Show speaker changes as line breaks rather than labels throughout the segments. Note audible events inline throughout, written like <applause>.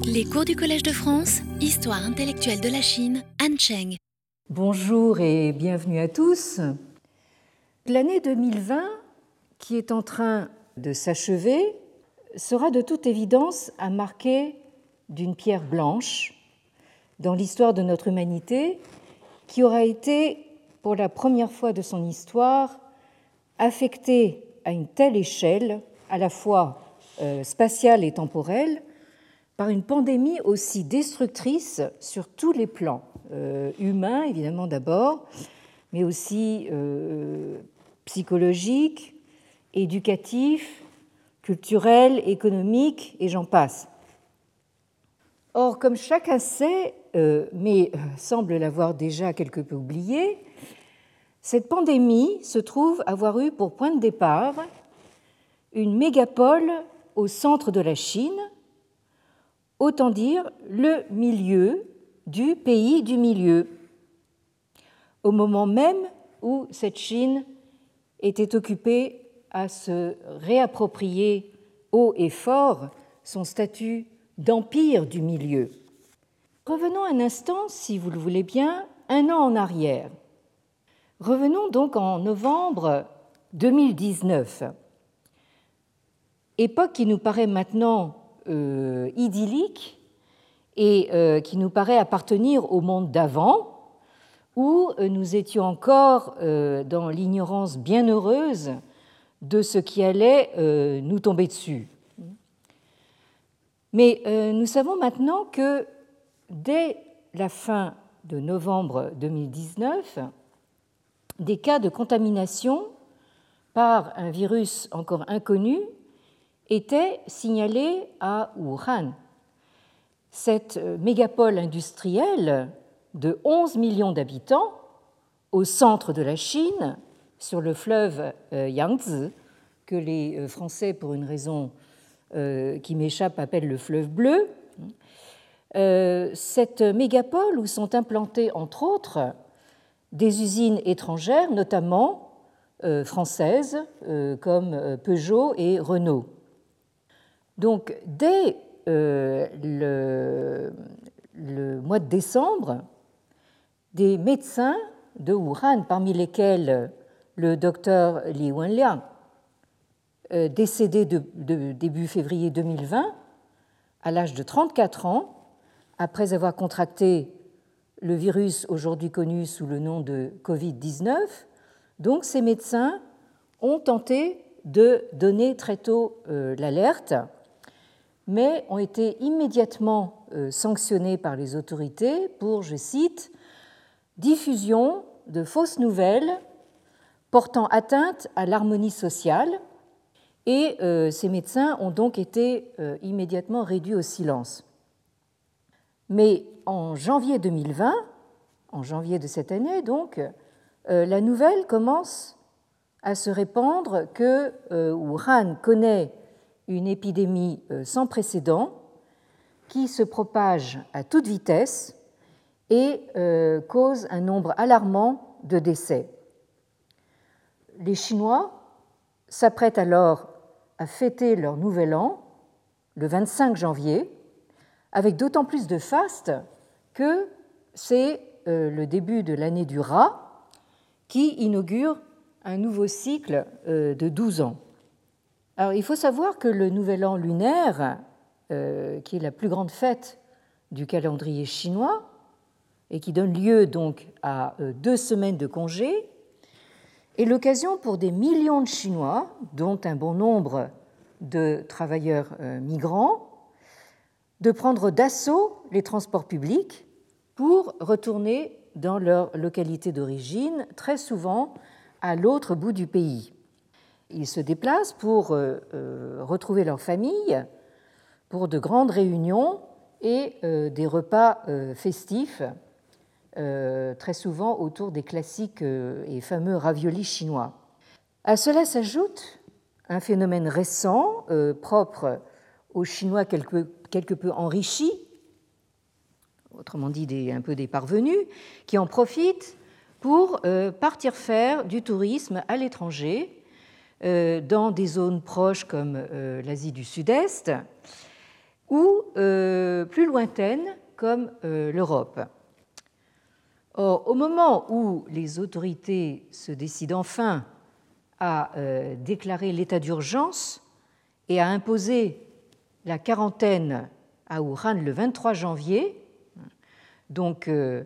Les cours du Collège de France, Histoire intellectuelle de la Chine, Han Cheng.
Bonjour et bienvenue à tous. L'année 2020, qui est en train de s'achever, sera de toute évidence à marquer d'une pierre blanche dans l'histoire de notre humanité, qui aura été, pour la première fois de son histoire, affectée à une telle échelle, à la fois euh, spatiale et temporelle, une pandémie aussi destructrice sur tous les plans, euh, humains évidemment d'abord, mais aussi euh, psychologiques, éducatifs, culturels, économiques, et j'en passe. Or, comme chacun sait, euh, mais semble l'avoir déjà quelque peu oublié, cette pandémie se trouve avoir eu pour point de départ une mégapole au centre de la Chine, autant dire le milieu du pays du milieu, au moment même où cette Chine était occupée à se réapproprier haut et fort son statut d'empire du milieu. Revenons un instant, si vous le voulez bien, un an en arrière. Revenons donc en novembre 2019, époque qui nous paraît maintenant euh, idyllique et euh, qui nous paraît appartenir au monde d'avant, où euh, nous étions encore dans l'ignorance bienheureuse de ce qui allait nous tomber dessus. Mais nous savons maintenant que dès la fin de novembre 2019, des cas de contamination par un virus encore inconnu était signalé à Wuhan. Cette mégapole industrielle de 11 millions d'habitants au centre de la Chine, sur le fleuve euh, Yangtze, que les euh, Français, pour une raison euh, qui m'échappe, appellent le fleuve bleu. Cette mégapole où sont implantées, entre autres, des usines étrangères, notamment françaises, comme Peugeot et Renault. Donc, dès euh, le, mois de décembre, des médecins de Wuhan, parmi lesquels le docteur Li Wenliang, euh, décédé début février 2020, à l'âge de 34 ans, après avoir contracté le virus aujourd'hui connu sous le nom de Covid-19. Donc ces médecins ont tenté de donner très tôt euh, l'alerte mais ont été immédiatement euh, sanctionnés par les autorités pour, je cite, diffusion de fausses nouvelles portant atteinte à l'harmonie sociale, et euh, ces médecins ont donc été euh, immédiatement réduits au silence. Mais en janvier 2020, en janvier de cette année donc, la nouvelle commence à se répandre que Wuhan connaît une épidémie euh, sans précédent qui se propage à toute vitesse et euh, cause un nombre alarmant de décès. Les Chinois s'apprêtent alors à fêter leur nouvel an le 25 janvier, avec d'autant plus de faste que c'est euh, le début de l'année du rat qui inaugure un nouveau cycle de 12 ans il faut savoir que le Nouvel An lunaire, euh, qui est la plus grande fête du calendrier chinois et qui donne lieu donc à euh, deux semaines de congé, est l'occasion pour des millions de Chinois, dont un bon nombre de travailleurs euh, migrants, de prendre d'assaut les transports publics pour retourner dans leur localité d'origine, très souvent à l'autre bout du pays. Ils se déplacent pour euh, euh, retrouver leur famille, pour de grandes réunions et euh, des repas festifs, très souvent autour des classiques et fameux raviolis chinois. À cela s'ajoute un phénomène récent, propre aux Chinois quelque, peu enrichis, autrement dit des, un peu des parvenus, qui en profitent pour partir faire du tourisme à l'étranger dans des zones proches comme euh, l'Asie du Sud-Est, ou plus lointaines comme l'Europe. Or, au moment où les autorités se décident enfin à déclarer l'état d'urgence et à imposer la quarantaine à Wuhan le 23 janvier, donc euh,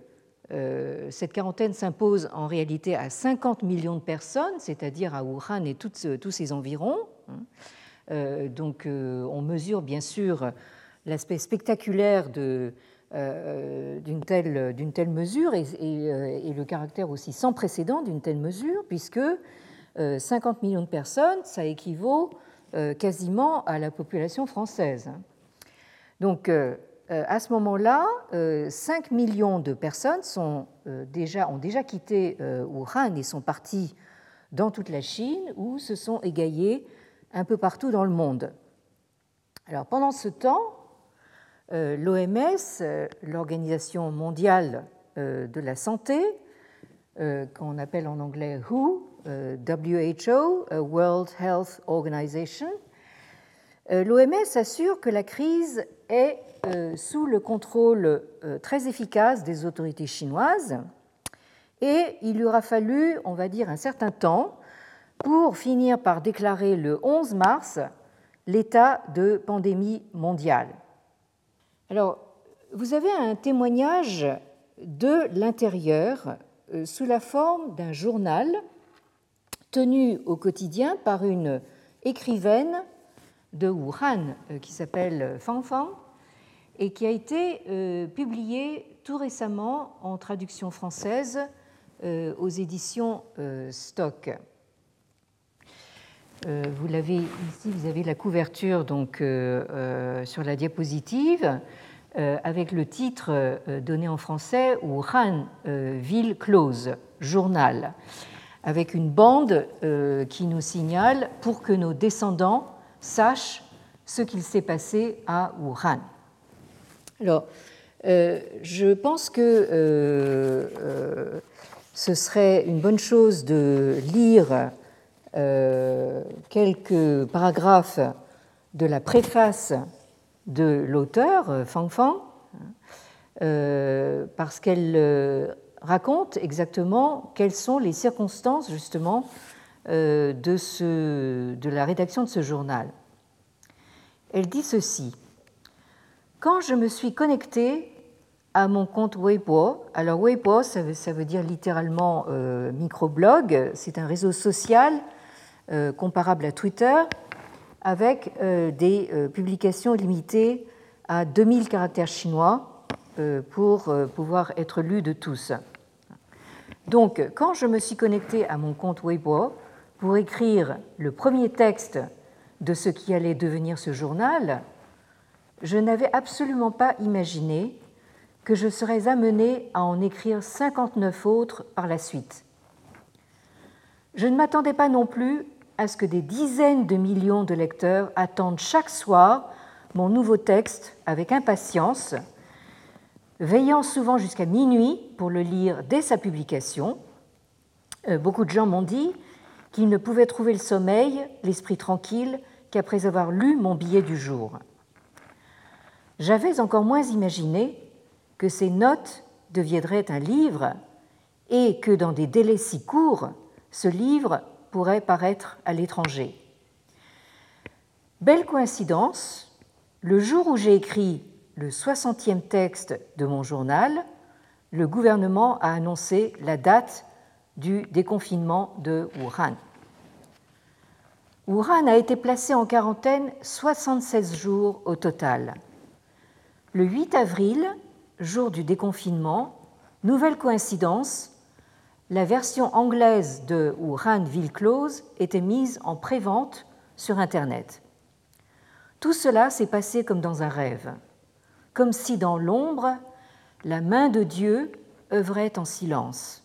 cette quarantaine s'impose en réalité à 50 millions de personnes, c'est-à-dire à Wuhan et tous ses environs. Hein. Euh, donc euh, on mesure bien sûr l'aspect spectaculaire d'une telle, mesure et, et, le caractère aussi sans précédent d'une telle mesure, puisque 50 millions de personnes, ça équivaut quasiment à la population française. Donc euh, à ce moment-là, 5 euh, millions de personnes sont euh, déjà, ont déjà quitté Wuhan et sont parties dans toute la Chine ou se sont égaillées un peu partout dans le monde. Alors pendant ce temps, l'OMS, l'Organisation mondiale de la santé, qu'on appelle en anglais WHO, WHO, World Health Organization, l'OMS assure que la crise est euh, sous le contrôle euh, très efficace des autorités chinoises et il lui aura fallu, on va dire, un certain temps pour finir par déclarer le 11 mars l'état de pandémie mondiale. Alors, vous avez un témoignage de l'intérieur euh, sous la forme d'un journal tenu au quotidien par une écrivaine de Wuhan qui s'appelle Fang et qui a été euh, publié tout récemment en traduction française euh, aux éditions euh, Stock. Vous l'avez ici, vous avez la couverture donc sur la diapositive avec le titre donné en français Wuhan, ville close, journal, avec une bande qui nous signale pour que nos descendants sachent ce qu'il s'est passé à Wuhan. Alors, euh, je pense que euh, euh, ce serait une bonne chose de lire quelques paragraphes de la préface de l'auteur, Fang Fang, parce qu'elle raconte exactement quelles sont les circonstances justement de, ce, de la rédaction de ce journal. Elle dit ceci. Quand je me suis connectée à mon compte Weibo, alors Weibo, ça veut, dire littéralement euh, microblog, c'est un réseau social euh, comparable à Twitter avec euh, des publications limitées à 2000 caractères chinois pour pouvoir être lues de tous. Donc, quand je me suis connectée à mon compte Weibo pour écrire le premier texte de ce qui allait devenir ce journal, je n'avais absolument pas imaginé que je serais amené à en écrire 59 autres par la suite. Je ne m'attendais pas non plus à ce que des dizaines de millions de lecteurs attendent chaque soir mon nouveau texte avec impatience, veillant souvent jusqu'à minuit pour le lire dès sa publication. Euh, beaucoup de gens m'ont dit qu'ils ne pouvaient trouver le sommeil, l'esprit tranquille, qu'après avoir lu mon billet du jour j'avais encore moins imaginé que ces notes deviendraient un livre et que dans des délais si courts, ce livre pourrait paraître à l'étranger. Belle coïncidence, le jour où j'ai écrit le 60e texte de mon journal, le gouvernement a annoncé la date du déconfinement de Wuhan. Wuhan a été placé en quarantaine 76 jours au total. Le 8 avril, jour du déconfinement, nouvelle coïncidence, la version anglaise de Wuhan Ville Close était mise en prévente sur Internet. Tout cela s'est passé comme dans un rêve, comme si dans l'ombre, la main de Dieu œuvrait en silence.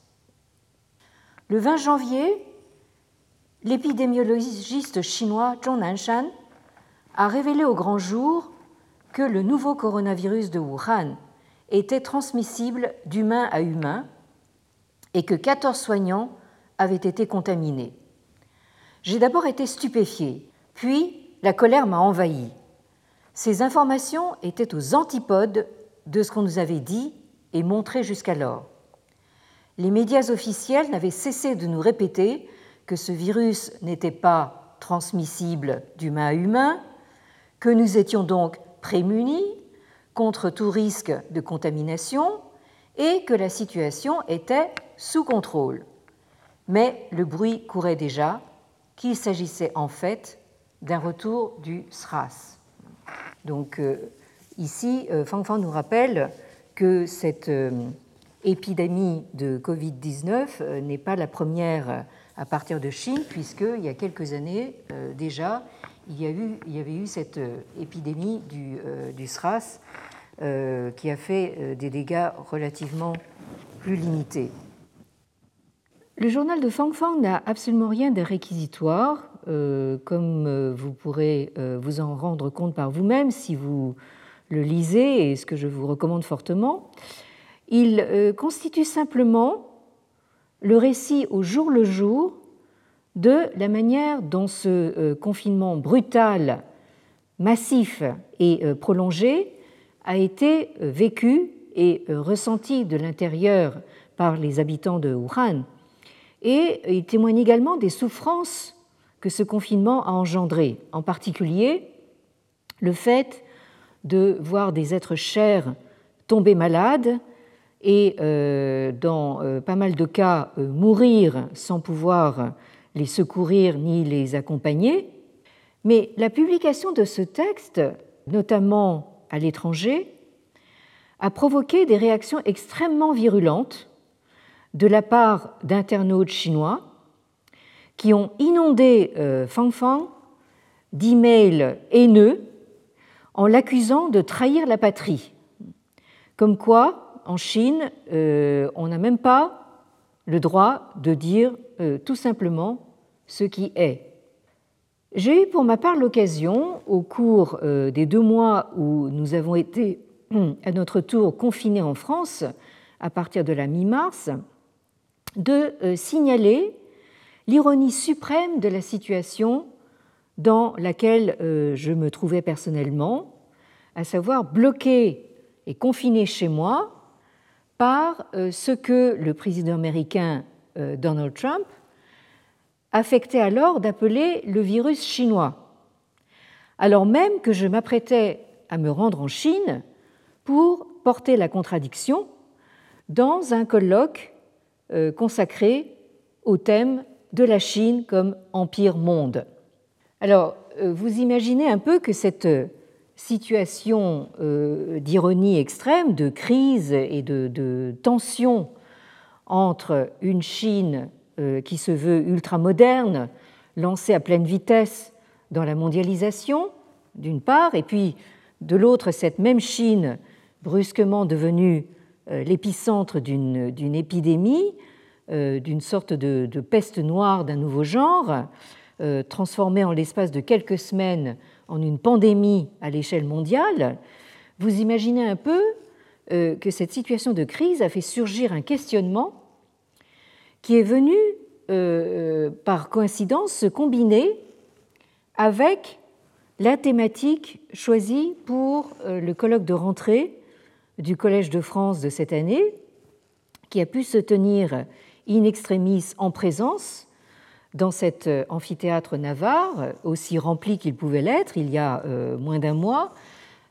Le 20 janvier, l'épidémiologiste chinois Zhong Nanshan a révélé au grand jour que le nouveau coronavirus de Wuhan était transmissible d'humain à humain et que 14 soignants avaient été contaminés. J'ai d'abord été stupéfiée, puis la colère m'a envahi. Ces informations étaient aux antipodes de ce qu'on nous avait dit et montré jusqu'alors. Les médias officiels n'avaient cessé de nous répéter que ce virus n'était pas transmissible d'humain à humain, que nous étions donc prémunis contre tout risque de contamination et que la situation était sous contrôle. Mais le bruit courait déjà qu'il s'agissait en fait d'un retour du SRAS. Donc euh, ici, euh, Fang Fang nous rappelle que cette euh, épidémie de Covid-19 n'est pas la première à partir de Chine, puisqu'il y a quelques années déjà, il y, avait eu cette épidémie du, du SRAS qui a fait des dégâts relativement plus limités. Le journal de Fang Fang n'a absolument rien de réquisitoire, euh, comme euh, vous pourrez euh, vous en rendre compte par vous-même si vous le lisez, et ce que je vous recommande fortement. Il constitue simplement le récit au jour le jour de la manière dont ce confinement brutal, massif et prolongé a été vécu et ressenti de l'intérieur par les habitants de Wuhan. Et il témoigne également des souffrances que ce confinement a engendrées, en particulier le fait de voir des êtres chers tomber malades et, euh, dans euh, pas mal de cas, euh, mourir sans pouvoir les secourir ni les accompagner. Mais la publication de ce texte, notamment à l'étranger, a provoqué des réactions extrêmement virulentes de la part d'internautes chinois qui ont inondé Fang Fang d'emails haineux en l'accusant de trahir la patrie. Comme quoi, en Chine, euh, on n'a même pas le droit de dire euh, tout simplement ce qui est. J'ai eu pour ma part l'occasion, au cours des deux mois où nous avons été <clears throat> à notre tour confinés en France, à partir de la mi-mars, de euh, signaler l'ironie suprême de la situation dans laquelle euh, je me trouvais personnellement, à savoir bloqué et confiné chez moi par euh, ce que le président américain Donald Trump affectait alors d'appeler le virus chinois, alors même que je m'apprêtais à me rendre en Chine pour porter la contradiction dans un colloque euh, consacré au thème de la Chine comme empire monde. Alors, euh, vous imaginez un peu que cette situation euh, d'ironie extrême, de crise et de, tension entre une Chine qui se veut ultramoderne, lancée à pleine vitesse dans la mondialisation, d'une part, et puis de l'autre, cette même Chine brusquement devenue euh, l'épicentre d'une épidémie, euh, d'une sorte de, peste noire d'un nouveau genre, euh, transformée en l'espace de quelques semaines en une pandémie à l'échelle mondiale, vous imaginez un peu que cette situation de crise a fait surgir un questionnement qui est venu par coïncidence se combiner avec la thématique choisie pour le colloque de rentrée du Collège de France de cette année, qui a pu se tenir in extremis en présence dans cet euh, amphithéâtre navarre, aussi rempli qu'il pouvait l'être il y a euh, moins d'un mois,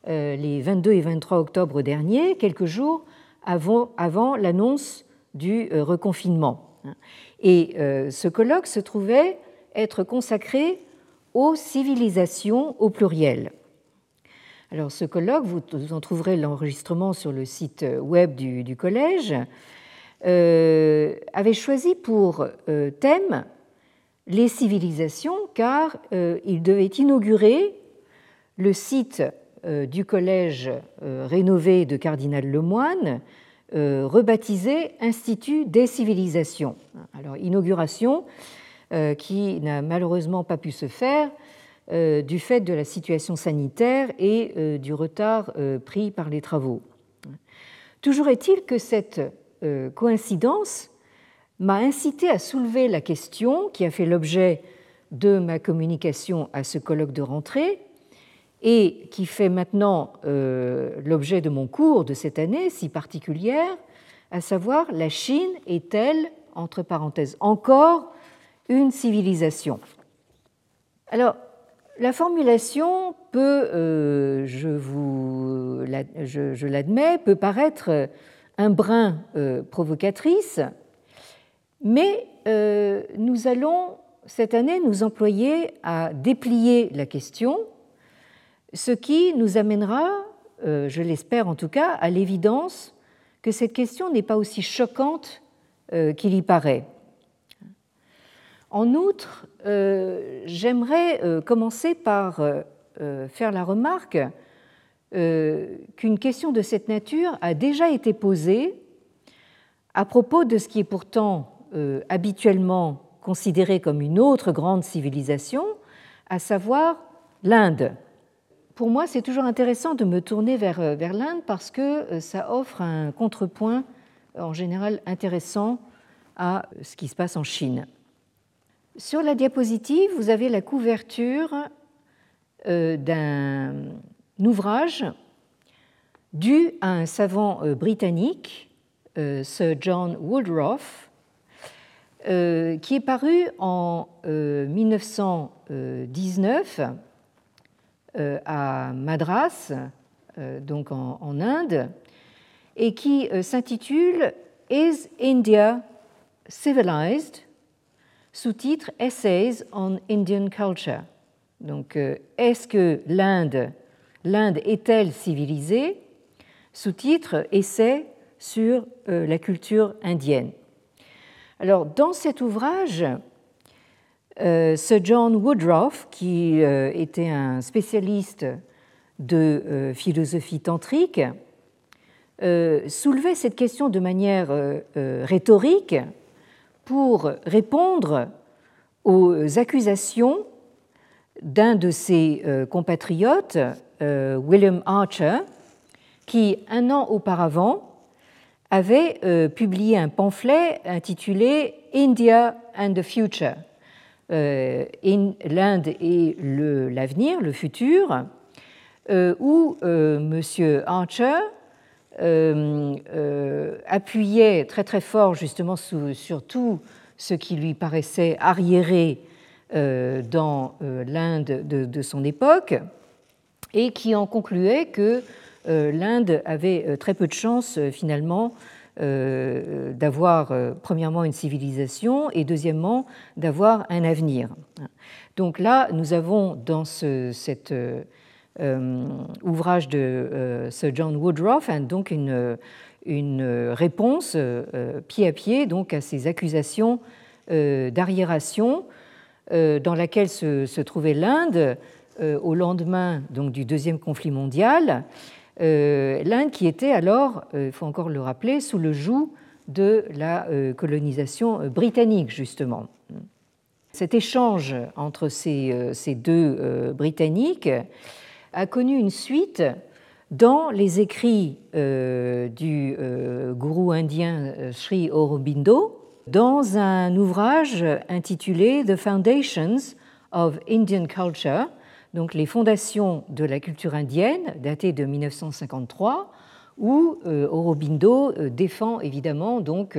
euh, les 22 et 23 octobre dernier, quelques jours avant, l'annonce du reconfinement. Et ce colloque se trouvait être consacré aux civilisations au pluriel. Alors ce colloque, vous en trouverez l'enregistrement sur le site web du, collège, euh, avait choisi pour euh, thème les civilisations car euh, il devait inaugurer le site du collège rénové de Cardinal Lemoine, rebaptisé Institut des civilisations. Alors inauguration qui n'a malheureusement pas pu se faire euh, du fait de la situation sanitaire et euh, du retard euh, pris par les travaux. Toujours est-il que cette coïncidence m'a incité à soulever la question qui a fait l'objet de ma communication à ce colloque de rentrée et qui fait maintenant l'objet de mon cours de cette année si particulière, à savoir la Chine est-elle, entre parenthèses, encore une civilisation? Alors, la formulation peut, euh, je, vous, l'admets, peut paraître un brin euh, provocatrice, mais euh, nous allons cette année nous employer à déplier la question, ce qui nous amènera, je l'espère en tout cas, à l'évidence que cette question n'est pas aussi choquante qu'il y paraît. En outre, euh, j'aimerais euh, commencer par euh, faire la remarque qu'une question de cette nature a déjà été posée à propos de ce qui est pourtant habituellement considéré comme une autre grande civilisation, à savoir l'Inde. Pour moi, c'est toujours intéressant de me tourner vers, vers l'Inde parce que ça offre un contrepoint en général intéressant à ce qui se passe en Chine. Sur la diapositive, vous avez la couverture euh, d'un ouvrage dû à un savant euh, britannique, euh, Sir John Woodruff, qui est paru en 1919 à Madras, donc en Inde, et qui s'intitule Is India Civilized? Sous-titre Essays on Indian Culture. Donc, euh, est-ce que l'Inde, l'Inde est-elle civilisée? Sous-titre Essai sur euh, la culture indienne. Alors, dans cet ouvrage, euh, Sir John Woodruff, qui était un spécialiste de philosophie tantrique, soulevait cette question de manière rhétorique pour répondre aux accusations d'un de ses euh, compatriotes, euh, William Archer, qui, un an auparavant, avait euh, publié un pamphlet intitulé India and the Future, l'Inde et l'avenir, le, futur, où M. Archer euh, euh, appuyait très très fort justement sur tout ce qui lui paraissait arriéré euh, dans l'Inde de, son époque et qui en concluait que l'Inde avait très peu de chances finalement d'avoir premièrement une civilisation et deuxièmement d'avoir un avenir. Donc là, nous avons dans ce, cette euh, ouvrage de euh, Sir John Woodruff, donc une, réponse euh, pied à pied donc à ces accusations d'arriération dans laquelle se, trouvait l'Inde au lendemain donc, du deuxième conflit mondial. L'Inde qui était alors, il faut encore le rappeler, sous le joug de la colonisation britannique, justement. Cet échange entre ces, ces deux Britanniques a connu une suite dans les écrits euh, du euh, gourou indien euh, Sri Aurobindo, dans un ouvrage intitulé The Foundations of Indian Culture, donc les fondations de la culture indienne, daté de 1953, où Aurobindo défend évidemment donc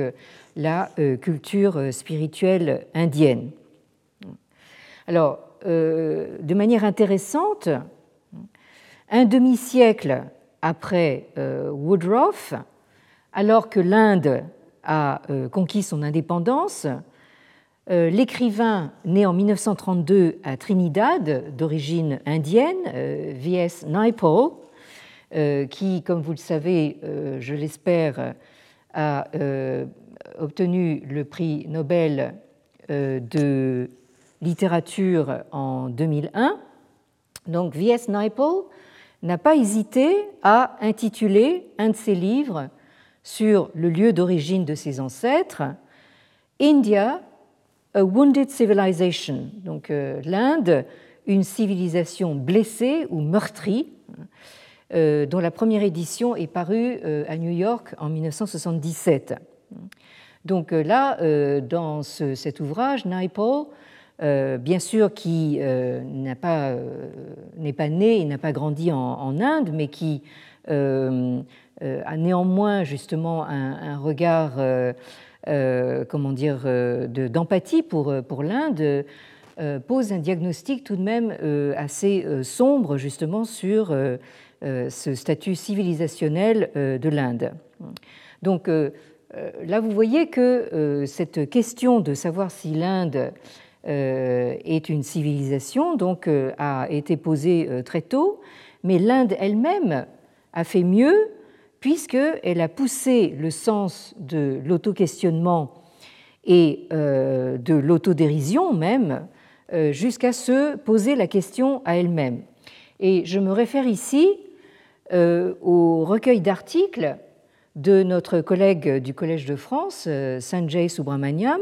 la culture spirituelle indienne. Alors, de manière intéressante, un demi-siècle après euh, Woodruff, alors que l'Inde a euh, conquis son indépendance, euh, l'écrivain né en 1932 à Trinidad, d'origine indienne, V.S. Naipaul, qui, comme vous le savez, je l'espère, a obtenu le prix Nobel de littérature en 2001. Donc, V.S. Naipaul n'a pas hésité à intituler un de ses livres sur le lieu d'origine de ses ancêtres, India, a Wounded Civilization, donc euh, l'Inde, une civilisation blessée ou meurtrie, euh, dont la première édition est parue euh, à New York en 1977. Donc là, dans cet ouvrage, Naipaul bien sûr qui n'est pas, pas, né et n'a pas grandi en, Inde, mais qui a néanmoins justement un, regard, comment dire, d'empathie pour, pour l'Inde, pose un diagnostic tout de même assez sombre justement sur ce statut civilisationnel de l'Inde. Donc là, vous voyez que cette question de savoir si l'Inde est une civilisation donc, a été posée très tôt, mais l'Inde elle-même a fait mieux puisqu'elle a poussé le sens de l'auto-questionnement et de l'autodérision même jusqu'à se poser la question à elle-même. Et je me réfère ici au recueil d'articles de notre collègue du Collège de France, euh, Sanjay Subramaniam,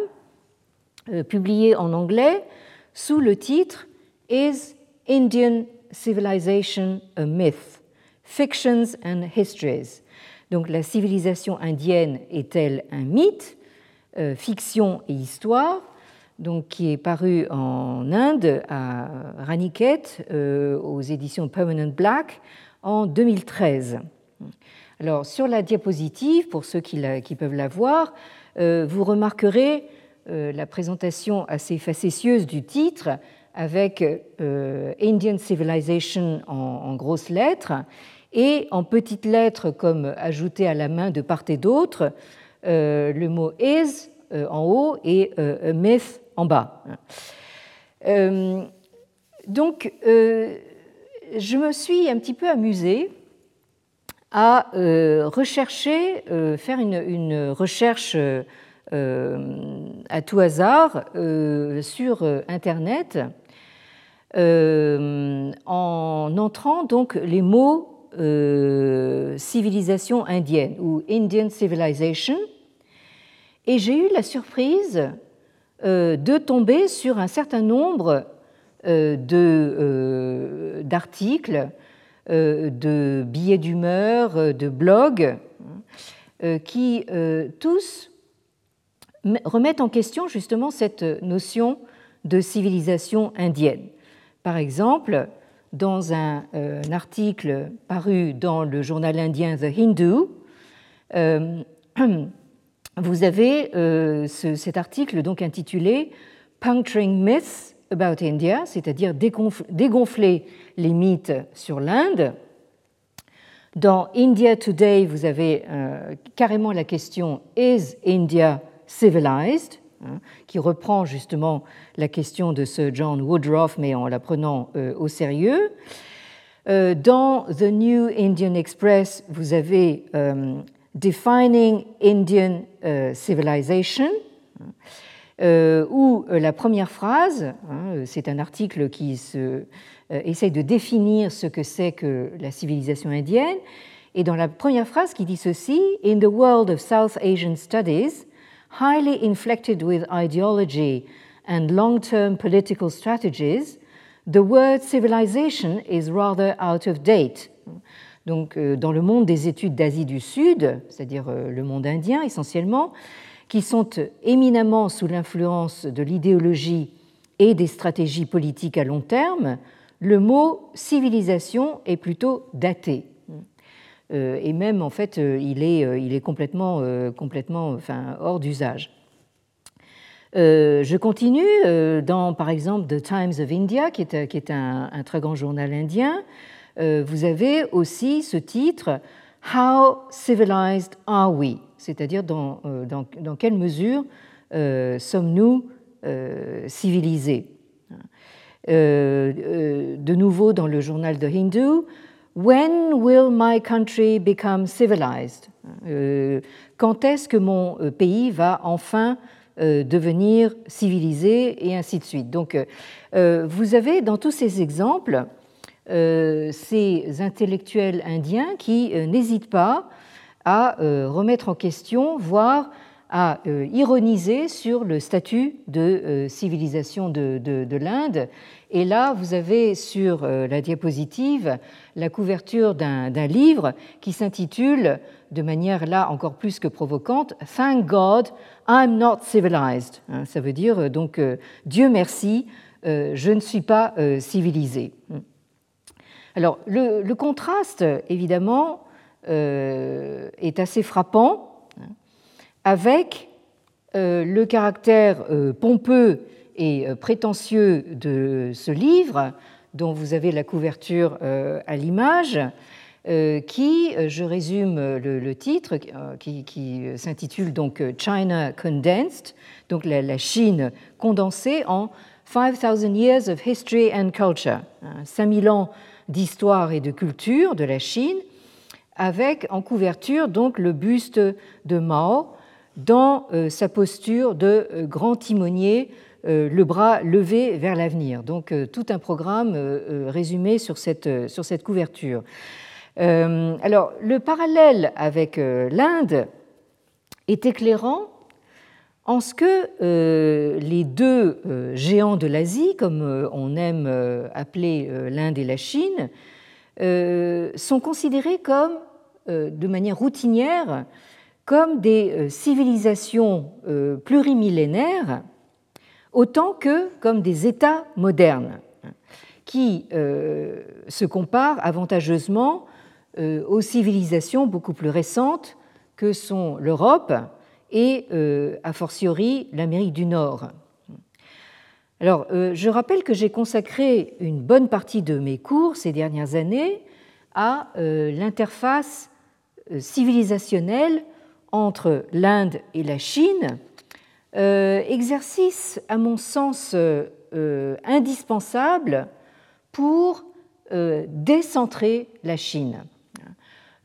euh, publié en anglais sous le titre Is Indian Civilization a Myth? Fictions and Histories. Donc la civilisation indienne est-elle un mythe, euh, fiction et histoire donc, qui est paru en Inde à Raniket aux éditions Permanent Black en 2013. Alors, sur la diapositive, pour ceux qui, peuvent la voir, euh, vous remarquerez euh, la présentation assez facétieuse du titre avec euh, Indian Civilization en, grosses lettres et en petites lettres comme ajouté à la main de part et d'autre le mot is en haut et myth en bas. donc, je me suis un petit peu amusée à euh, rechercher, euh, faire une, recherche euh, à tout hasard sur Internet en entrant donc les mots civilisation indienne ou Indian Civilization et j'ai eu la surprise de tomber sur un certain nombre d'articles euh, de billets d'humeur, euh, de blogs, euh, qui tous remettent en question justement cette notion de civilisation indienne. Par exemple, dans un, article paru dans le journal indien The Hindu, <clears throat> vous avez cet article donc intitulé Puncturing Myths About India, c'est-à-dire dégonfler les mythes sur l'Inde. Dans India Today, vous avez euh, carrément la question Is India civilized? Hein, qui reprend justement la question de ce John Woodruff, mais en la prenant euh, au sérieux. Euh, dans The New Indian Express, vous avez Defining Indian Civilization. Euh, où euh, la première phrase, hein, c'est un article qui euh, essaye de définir ce que c'est que la civilisation indienne, et dans la première phrase qui dit ceci, In the world of South Asian studies, highly inflected with ideology and long-term political strategies, the word civilization is rather out of date. Donc, dans le monde des études d'Asie du Sud, c'est-à-dire le monde indien essentiellement, qui sont éminemment sous l'influence de l'idéologie et des stratégies politiques à long terme, le mot civilisation est plutôt daté. Euh, et même, en fait, euh, il est, euh, il est complètement, complètement enfin, hors d'usage. je continue dans, par exemple, The Times of India, qui est, qui est un, très grand journal indien. vous avez aussi ce titre How civilized are we? C'est-à-dire dans, dans, dans, quelle mesure sommes-nous civilisés? de nouveau dans le journal de Hindu, When will my country become civilized? Quand est-ce que mon pays va enfin devenir civilisé et ainsi de suite? Donc, vous avez dans tous ces exemples ces intellectuels indiens qui n'hésitent pas à euh, remettre en question, voire à ironiser sur le statut de civilisation de l'Inde et là, vous avez sur euh, la diapositive la couverture d'un livre qui s'intitule, de manière là encore plus que provocante, Thank God I'm not civilized. Hein, ça veut dire euh, donc euh, Dieu merci, je ne suis pas civilisé. Alors le, contraste, évidemment, est assez frappant hein, avec le caractère pompeux et euh, prétentieux de ce livre, dont vous avez la couverture euh, à l'image, euh, qui, je résume le, titre, qui, s'intitule donc China Condensed, donc la, Chine condensée en 5000 Years of History and Culture, 5000 hein, ans d'histoire et de culture de la Chine, avec en couverture donc le buste de Mao dans sa posture de grand timonier le bras levé vers l'avenir. Donc euh, tout un programme euh, résumé sur cette, sur cette couverture. alors le parallèle avec l'Inde est éclairant en ce que les deux géants de l'Asie, comme on aime appeler l'Inde et la Chine, sont considérés comme, de manière routinière, comme des civilisations plurimillénaires autant que comme des États modernes qui euh, se comparent avantageusement euh, aux civilisations beaucoup plus récentes que sont l'Europe et, euh, a fortiori, l'Amérique du Nord. Alors, je rappelle que j'ai consacré une bonne partie de mes cours ces dernières années à l'interface civilisationnelle entre l'Inde et la Chine, euh, exercice, à mon sens, euh, euh, indispensable pour décentrer la Chine.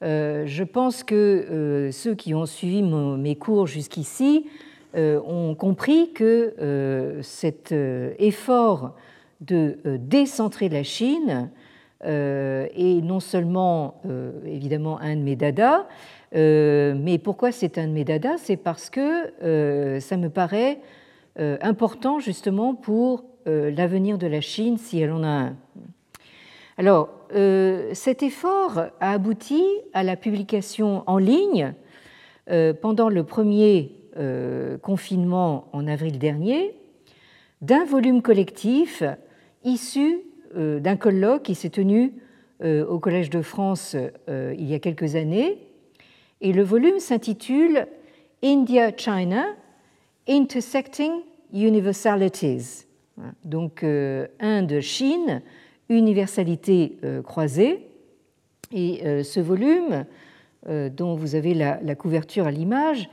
je pense que ceux qui ont suivi mes cours jusqu'ici ont compris que cet effort de décentrer la Chine est non seulement évidemment un de mes dadas, euh, mais pourquoi c'est un de mes dadas? C'est parce que euh, ça me paraît euh, important justement pour l'avenir de la Chine si elle en a un. Alors, cet effort a abouti à la publication en ligne pendant le premier confinement en avril dernier d'un volume collectif issu d'un colloque qui s'est tenu au Collège de France il y a quelques années et le volume s'intitule India-China Intersecting Universalities. Donc euh, Inde-Chine, universalité euh, croisée. Et euh, ce volume, dont vous avez la couverture à l'image,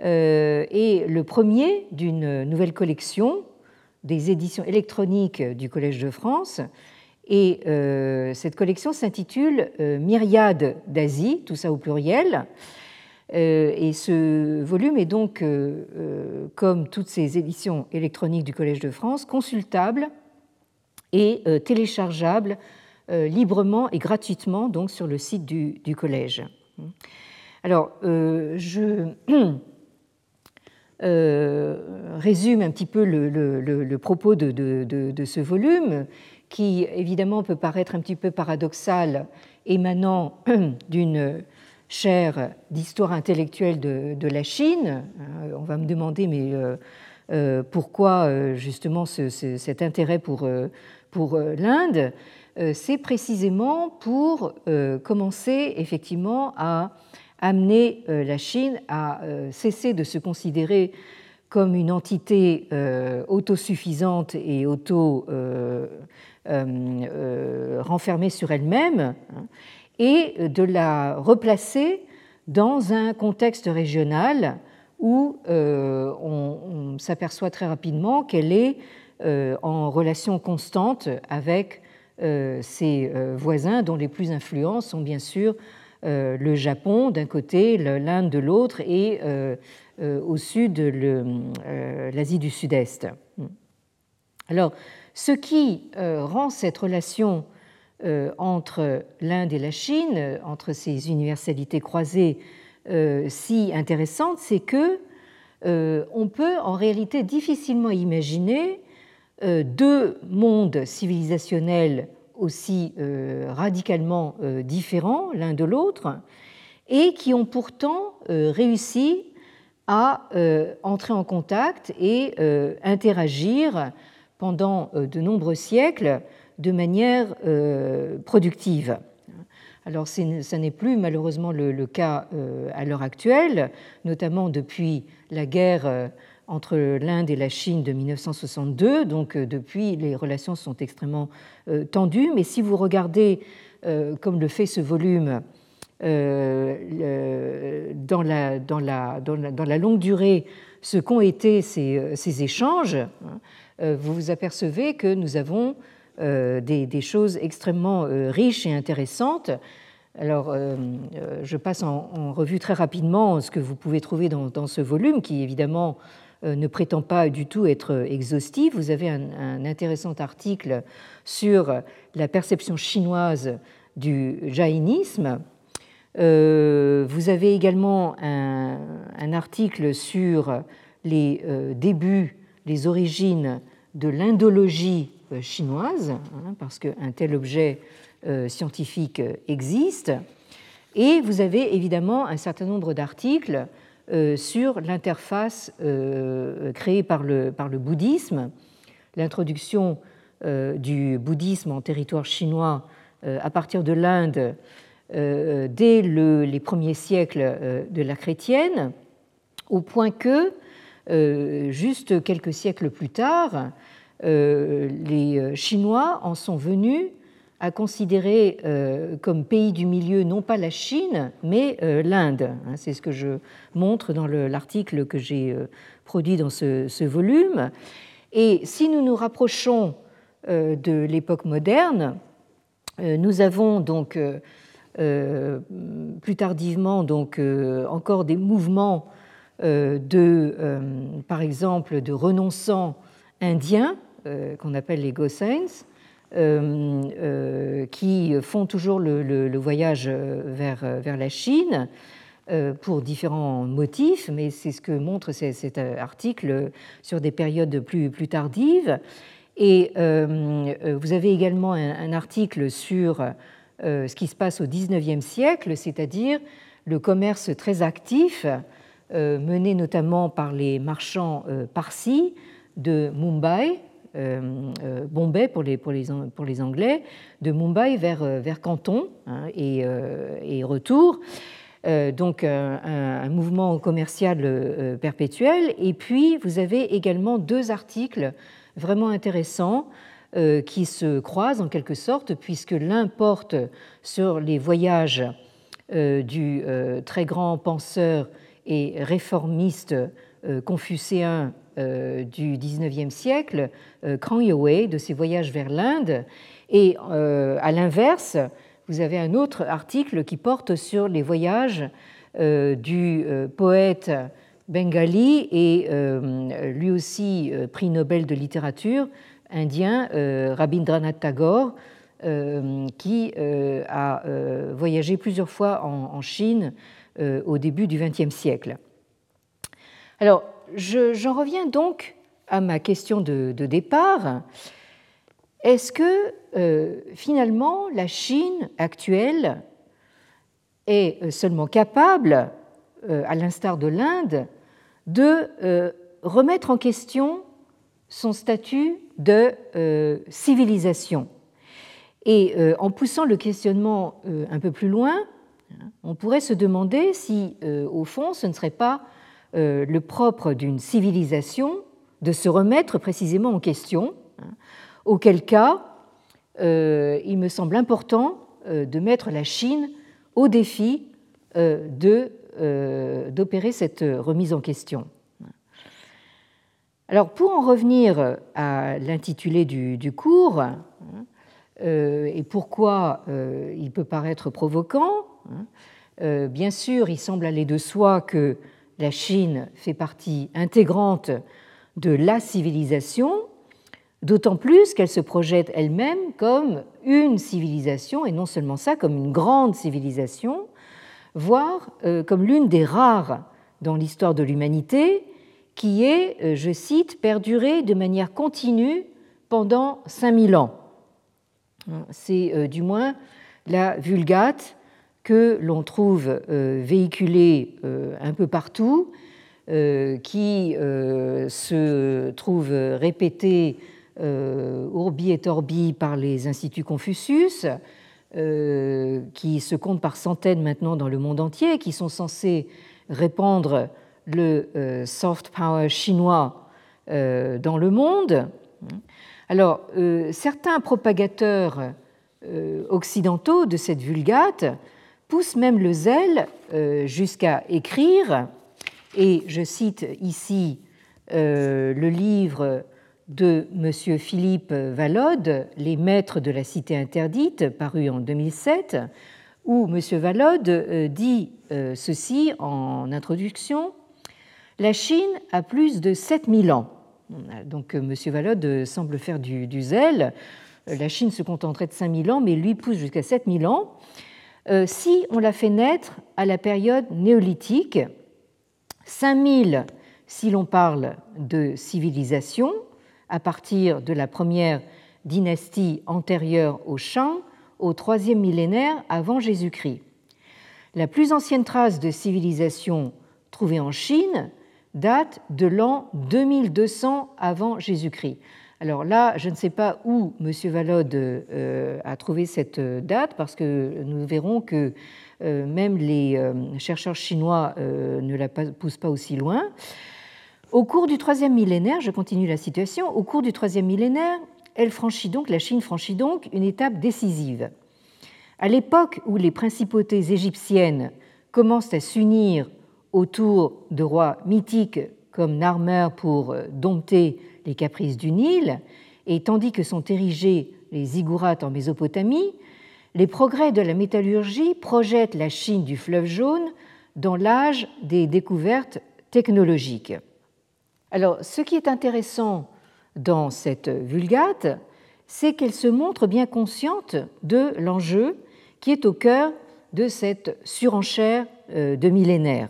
est le premier d'une nouvelle collection des éditions électroniques du Collège de France et euh, cette collection s'intitule euh, Myriade d'Asie, tout ça au pluriel. Euh, et ce volume est donc, comme toutes ces éditions électroniques du Collège de France, consultable et téléchargeable librement et gratuitement donc sur le site du, collège. Alors, je <clears throat> résume un petit peu le, propos de, ce volume qui évidemment peut paraître un petit peu paradoxal, émanant <clears throat> d'une chaire d'histoire intellectuelle de, la Chine. Euh, on va me demander, mais euh, euh, pourquoi justement cet intérêt pour, pour l'Inde C'est précisément pour commencer effectivement à amener la Chine à cesser de se considérer comme une entité autosuffisante et auto euh, euh, renfermée sur elle-même hein, et de la replacer dans un contexte régional où euh, on, s'aperçoit très rapidement qu'elle est en relation constante avec ses voisins, dont les plus influents sont bien sûr le Japon d'un côté, l'Inde de l'autre et au sud l'Asie du Sud-Est. Alors, ce qui euh, rend cette relation euh, entre l'Inde et la Chine, entre ces universalités croisées, euh, si intéressante, c'est que on peut en réalité difficilement imaginer deux mondes civilisationnels aussi radicalement différents l'un de l'autre et qui ont pourtant réussi à entrer en contact et interagir pendant de nombreux siècles de manière productive. Alors ce n'est plus malheureusement le, cas euh, à l'heure actuelle, notamment depuis la guerre euh, entre l'Inde et la Chine de 1962. Donc euh, depuis, les relations sont extrêmement tendues. Mais si vous regardez, comme le fait ce volume, dans la, dans, la, longue durée, ce qu'ont été ces, échanges, hein, vous vous apercevez que nous avons euh, des, choses extrêmement euh, riches et intéressantes. Alors, euh, je passe en, revue très rapidement ce que vous pouvez trouver dans, ce volume, qui évidemment ne prétend pas du tout être exhaustif. Vous avez un, intéressant article sur la perception chinoise du jaïnisme. Vous avez également un, article sur les débuts, les origines de l'indologie euh, chinoise, hein, parce qu'un tel objet euh, scientifique existe. Et vous avez évidemment un certain nombre d'articles euh, sur l'interface créée par le bouddhisme, l'introduction du bouddhisme en territoire chinois à partir de l'Inde dès les premiers siècles de la chrétienne, au point que, juste quelques siècles plus tard, euh, les euh, Chinois en sont venus à considérer euh, comme pays du milieu non pas la Chine, mais l'Inde. Hein, c'est ce que je montre dans l'article que j'ai produit dans ce, volume. Et si nous nous rapprochons de l'époque moderne, nous avons donc plus tardivement donc encore des mouvements de, par exemple, de renonçants indiens euh, qu'on appelle les euh, euh, qui font toujours le, voyage vers, vers, la Chine pour différents motifs, mais c'est ce que montre cet article sur des périodes plus, plus tardives. Et vous avez également un, article sur ce qui se passe au XIXe siècle, c'est-à-dire le commerce très actif mené notamment par les marchands parsis de Mumbai, euh, euh, Bombay pour les, Anglais, de Mumbai vers, euh, Canton hein, et, retour. donc un, mouvement commercial perpétuel. Et puis vous avez également deux articles vraiment intéressants qui se croisent en quelque sorte, puisque l'un porte sur les voyages du très grand penseur et réformiste confucéen euh, du XIXe siècle, euh, Krang Yowei, de ses voyages vers l'Inde. Et euh, à l'inverse, vous avez un autre article qui porte sur les voyages du poète bengali et lui aussi prix Nobel de littérature indien Rabindranath Tagore, qui a voyagé plusieurs fois en Chine au début du XXe siècle. Alors, j'en reviens donc à ma question de, départ. Est-ce que euh, finalement la Chine actuelle est euh, seulement capable, euh, à l'instar de l'Inde, de remettre en question son statut de civilisation Et en poussant le questionnement un peu plus loin, on pourrait se demander si, au fond, ce ne serait pas euh, le propre d'une civilisation de se remettre précisément en question, hein. auquel cas euh, il me semble important euh, de mettre la Chine au défi d'opérer cette remise en question. Alors pour en revenir à l'intitulé du, cours, hein, et pourquoi il peut paraître provoquant, hein, bien sûr il semble aller de soi que la Chine fait partie intégrante de la civilisation, d'autant plus qu'elle se projette elle-même comme une civilisation, et non seulement ça, comme une grande civilisation, voire euh, comme l'une des rares dans l'histoire de l'humanité qui est, je cite, perduré de manière continue pendant 5000 ans. C'est du moins la Vulgate que l'on trouve véhiculée un peu partout, qui se trouve répétée urbi et orbi par les instituts Confucius, euh, qui se comptent par centaines maintenant dans le monde entier, qui sont censés répandre le euh, soft power chinois euh, dans le monde. Alors, certains propagateurs occidentaux de cette vulgate poussent même le zèle jusqu'à écrire, et je cite ici le livre de M. Philippe Vallode, Les Maîtres de la Cité interdite, paru en 2007, où M. Vallode euh, dit euh, ceci en introduction La Chine a plus de 7000 ans. Donc euh, M. Vallode semble faire du, zèle. La Chine se contenterait de 5000 ans, mais lui pousse jusqu'à 7000 ans. si on la fait naître à la période néolithique, 5000 si l'on parle de civilisation, à partir de la première dynastie antérieure au Shang, au troisième millénaire avant Jésus-Christ. La plus ancienne trace de civilisation trouvée en Chine date de l'an 2200 avant Jésus-Christ. Alors là, je ne sais pas où M. Vallode euh, a trouvé cette date, parce que nous verrons que euh, même les euh, chercheurs chinois ne la poussent pas aussi loin. Au cours du troisième millénaire, je continue la situation, au cours du troisième millénaire, elle franchit donc, la Chine franchit donc une étape décisive. À l'époque où les principautés égyptiennes commencent à s'unir autour de rois mythiques comme Narmer pour dompter les caprices du Nil, et tandis que sont érigés les ziggourats en Mésopotamie, les progrès de la métallurgie projettent la Chine du fleuve jaune dans l'âge des découvertes technologiques. Alors, ce qui est intéressant dans cette vulgate, c'est qu'elle se montre bien consciente de l'enjeu qui est au cœur de cette surenchère euh, de millénaires.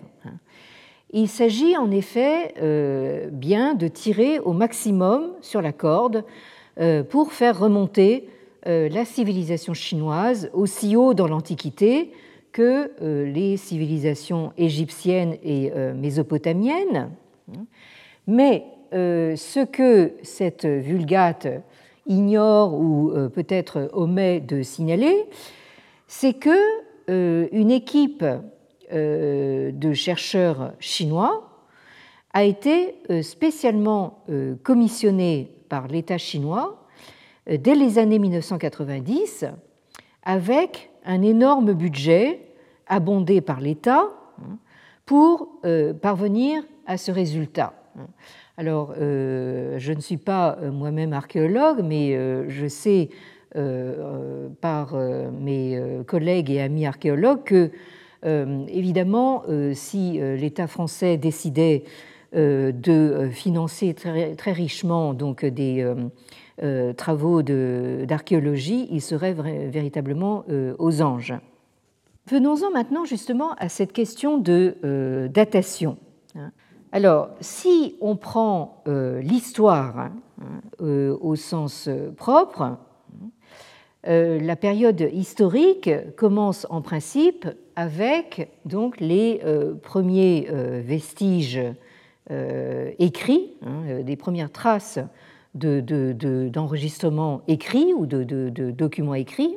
Il s'agit en effet euh, bien de tirer au maximum sur la corde euh, pour faire remonter la civilisation chinoise aussi haut dans l'Antiquité que les civilisations égyptiennes et mésopotamiennes. Mais euh, ce que cette vulgate ignore ou euh, peut-être omet de signaler, c'est que euh, une équipe de chercheurs chinois a été spécialement commissionnée par l'État chinois dès les années 1990 avec un énorme budget abondé par l'État hein, pour parvenir à ce résultat. Alors, euh, je ne suis pas euh, moi-même archéologue, mais euh, je sais par mes collègues et amis archéologues que, évidemment, si l'État français décidait de financer très, richement donc, des travaux d'archéologie, il serait véritablement aux anges. Venons-en maintenant justement à cette question de datation. Alors, si on prend euh, l'histoire hein, euh, au sens euh, propre, la période historique commence en principe avec donc les premiers vestiges écrits, hein, des premières traces d'enregistrements écrits ou de, documents écrits.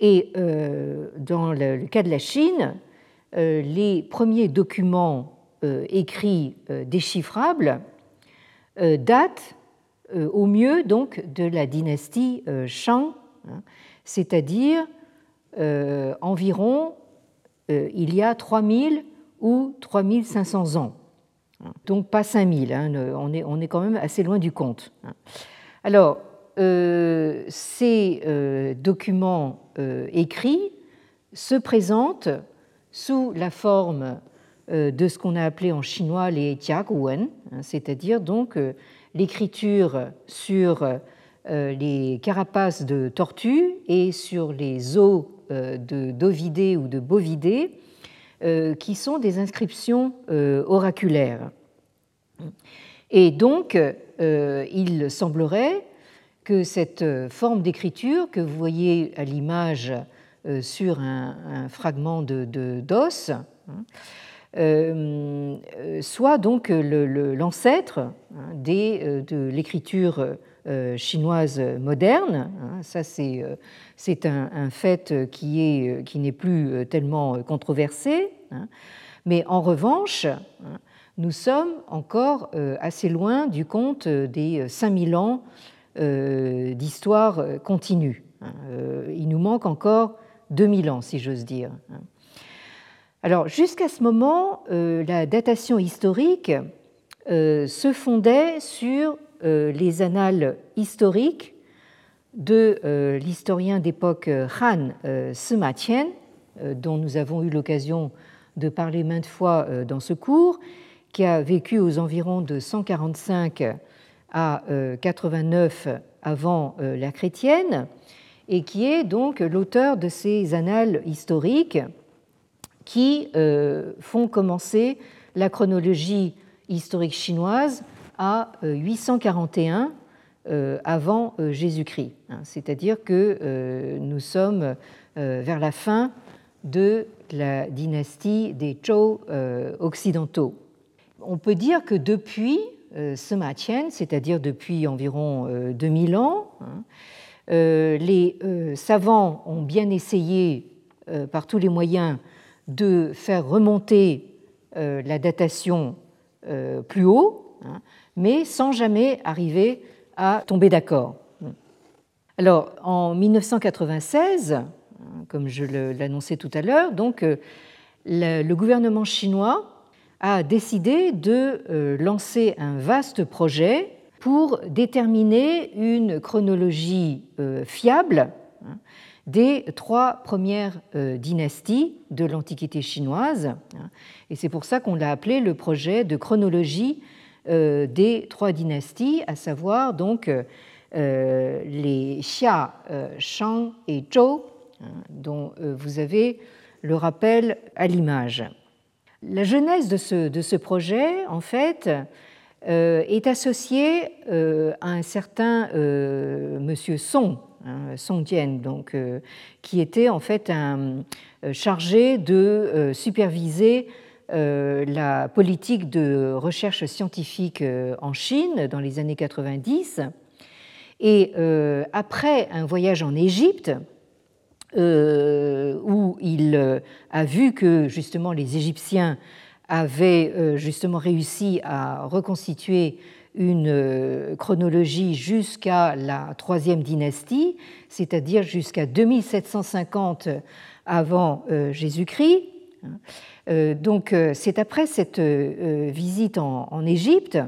Et dans le, cas de la Chine, les premiers documents euh, écrits euh, déchiffrables euh, datent au mieux donc de la dynastie Shang, hein, c'est-à-dire environ il y a 3000 ou 3500 ans. Donc pas 5000, hein, on, est, quand même assez loin du compte. Hein. Alors, ces documents écrits se présentent sous la forme euh, de ce qu'on a appelé en chinois les tiaguwen, hein, c'est-à-dire donc euh, l'écriture sur euh, les carapaces de tortues et sur les os de d'ovidés ou de bovidés, qui sont des inscriptions oraculaires. Et donc, il semblerait que cette forme d'écriture que vous voyez à l'image sur un, fragment de, d'os hein, soit donc l'ancêtre hein, de l'écriture euh, chinoise moderne. Hein, ça, c'est euh, un, fait qui n'est qui plus tellement controversé. Hein. Mais en revanche, hein, nous sommes encore euh, assez loin du compte des 5000 ans d'histoire continue. Il nous manque encore 2000 ans, si j'ose dire. Alors, jusqu'à ce moment, la datation historique se fondait sur euh, les annales historiques de euh, l'historien d'époque euh, Han Sima dont nous avons eu l'occasion de parler maintes fois dans ce cours, qui a vécu aux environs de 145 à 89 avant la chrétienne, et qui est donc l'auteur de ces annales historiques qui font commencer la chronologie historique chinoise à 841 euh, euh, avant euh, Jésus-Christ. Hein. C'est-à-dire que nous sommes vers la fin de la dynastie des Zhou occidentaux. On peut dire que depuis Sima Qian, c'est-à-dire depuis environ 2000 ans, hein, les savants ont bien essayé par tous les moyens de faire remonter la datation plus haut, hein, mais sans jamais arriver à tomber d'accord. Alors, en 1996, comme je l'annonçais tout à l'heure, donc euh, le gouvernement chinois a décidé de euh, lancer un vaste projet pour déterminer une chronologie euh, fiable hein, des trois premières dynasties de l'Antiquité chinoise. Hein. Et c'est pour ça qu'on l'a appelé le projet de chronologie des trois dynasties, à savoir donc euh, les Xia, euh, Shang et Zhou, hein, dont vous avez le rappel à l'image. La genèse de ce, projet, en fait, est associée à un certain monsieur Song, hein, Song Jian, donc, qui était en fait chargé de superviser euh, la politique de recherche scientifique euh, en Chine dans les années 90. Et euh, après un voyage en Égypte, où il a vu que justement les Égyptiens avaient justement réussi à reconstituer une chronologie jusqu'à la troisième dynastie, c'est-à-dire jusqu'à 2750 avant Jésus-Christ. Euh, donc euh, c'est après cette euh, visite en Égypte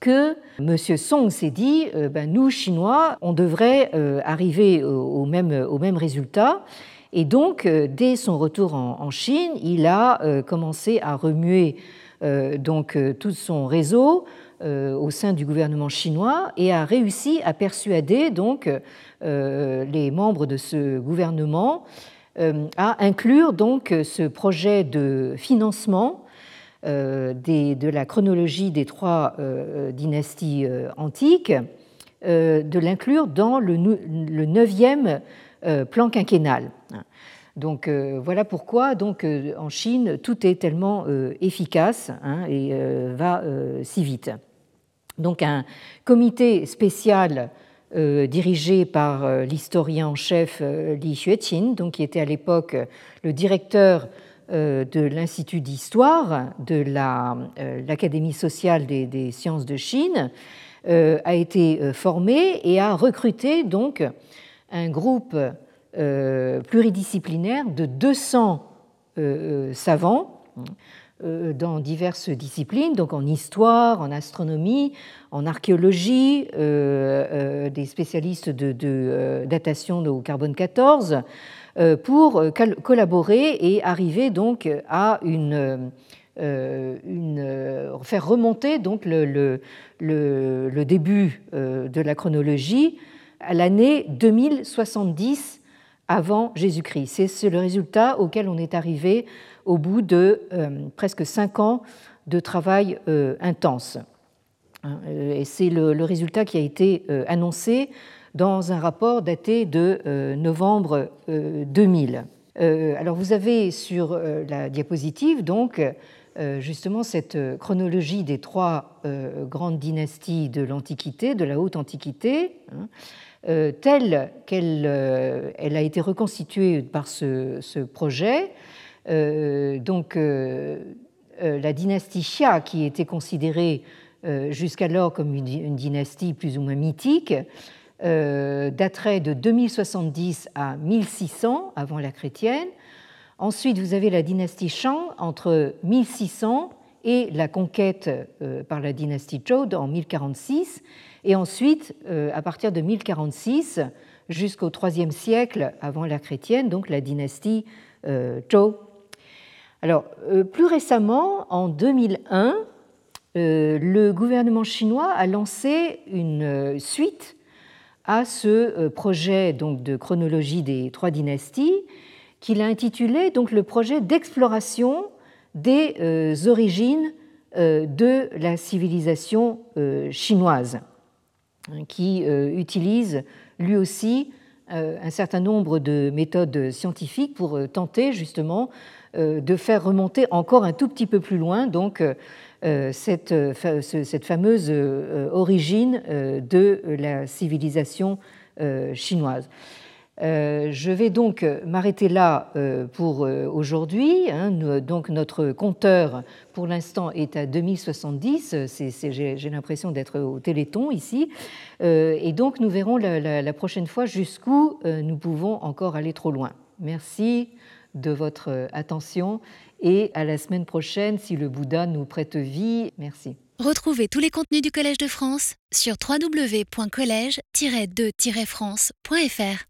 que M. Song s'est dit, ben, nous, Chinois, on devrait arriver au même, au même résultat. Et donc, dès son retour en Chine, il a commencé à remuer donc, tout son réseau au sein du gouvernement chinois et a réussi à persuader donc, les membres de ce gouvernement à inclure donc ce projet de financement euh, de la chronologie des trois euh, dynasties antiques, de l'inclure dans le, neuvième plan quinquennal. Donc voilà pourquoi donc en Chine tout est tellement efficace hein, et va si vite. Donc un comité spécial euh, dirigé par euh, l'historien en chef euh, Li Xueqin, donc qui était à l'époque le directeur de l'Institut d'histoire de l'Académie sociale des, sciences de Chine, a été formé et a recruté donc un groupe pluridisciplinaire de 200 savants dans diverses disciplines, donc en histoire, en astronomie, en archéologie, euh, euh, des spécialistes de, datation au carbone 14, pour collaborer et arriver donc à une, faire remonter donc le début de la chronologie à l'année 2070 avant Jésus-Christ. C'est le résultat auquel on est arrivé au bout de euh, presque cinq ans de travail intense. Hein, et c'est le, résultat qui a été annoncé dans un rapport daté de novembre 2000. Alors vous avez sur la diapositive donc justement cette chronologie des trois grandes dynasties de l'Antiquité, de la Haute Antiquité. Hein, euh, telle qu'elle euh, elle a été reconstituée par ce, projet. Euh, donc, la dynastie Xia, qui était considérée jusqu'alors comme une, dynastie plus ou moins mythique, daterait de 2070 à 1600 avant la chrétienne. Ensuite, vous avez la dynastie Shang entre 1600 et la conquête par la dynastie Zhou en 1046. Et ensuite, euh, à partir de 1046 jusqu'au IIIe siècle avant la chrétienne, donc la dynastie euh, Zhou. Alors, euh, plus récemment, en 2001, le gouvernement chinois a lancé une suite à ce projet de chronologie des trois dynasties qu'il a intitulé le projet d'exploration des origines de la civilisation chinoise. Hein, qui euh, utilise lui aussi euh, un certain nombre de méthodes scientifiques pour euh, tenter justement de faire remonter encore un tout petit peu plus loin donc cette, cette fameuse origine de la civilisation chinoise. Euh, je vais donc m'arrêter là euh, pour euh, aujourd'hui. Hein. Donc notre compteur pour l'instant est à 2070. J'ai l'impression d'être au Téléthon ici. Et donc nous verrons la, prochaine fois jusqu'où nous pouvons encore aller trop loin. Merci de votre attention et à la semaine prochaine si le Bouddha nous prête vie. Merci.
Retrouvez tous les contenus du Collège de France sur www.colège-2-france.fr.